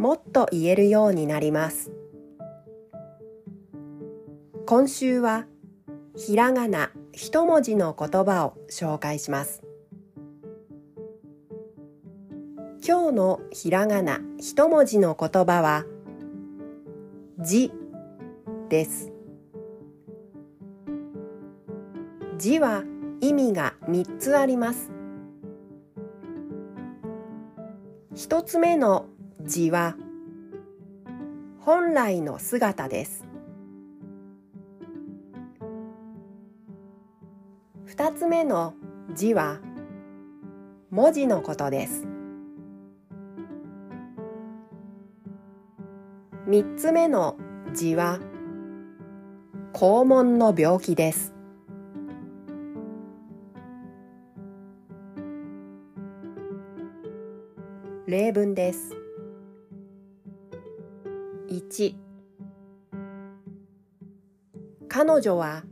もっと言えるようになります。今週はひらがな一文字の言葉を紹介します。今日のひらがな一文字の言葉は字です。字は意味が3つあります。一つ目の字は本来の姿です。二つ目の字は文字のことです。三つ目の字は肛門の病気です。例文です。1彼女は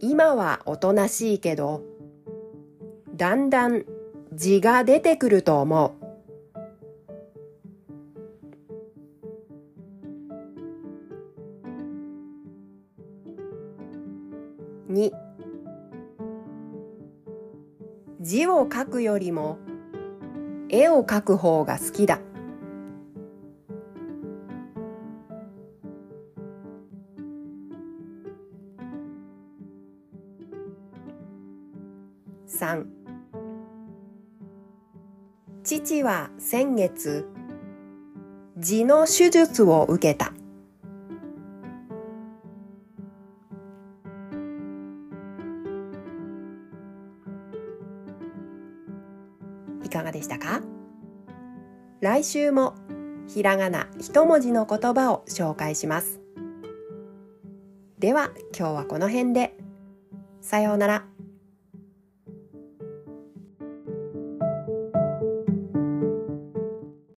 今はおとなしいけどだんだん字が出てくると思う。2字を書くよりも絵を描く方が好きだ。3父は先月痔の手術を受けた。いかがでしたか？来週もひらがな一文字の言葉を紹介します。では今日はこの辺で。さようなら。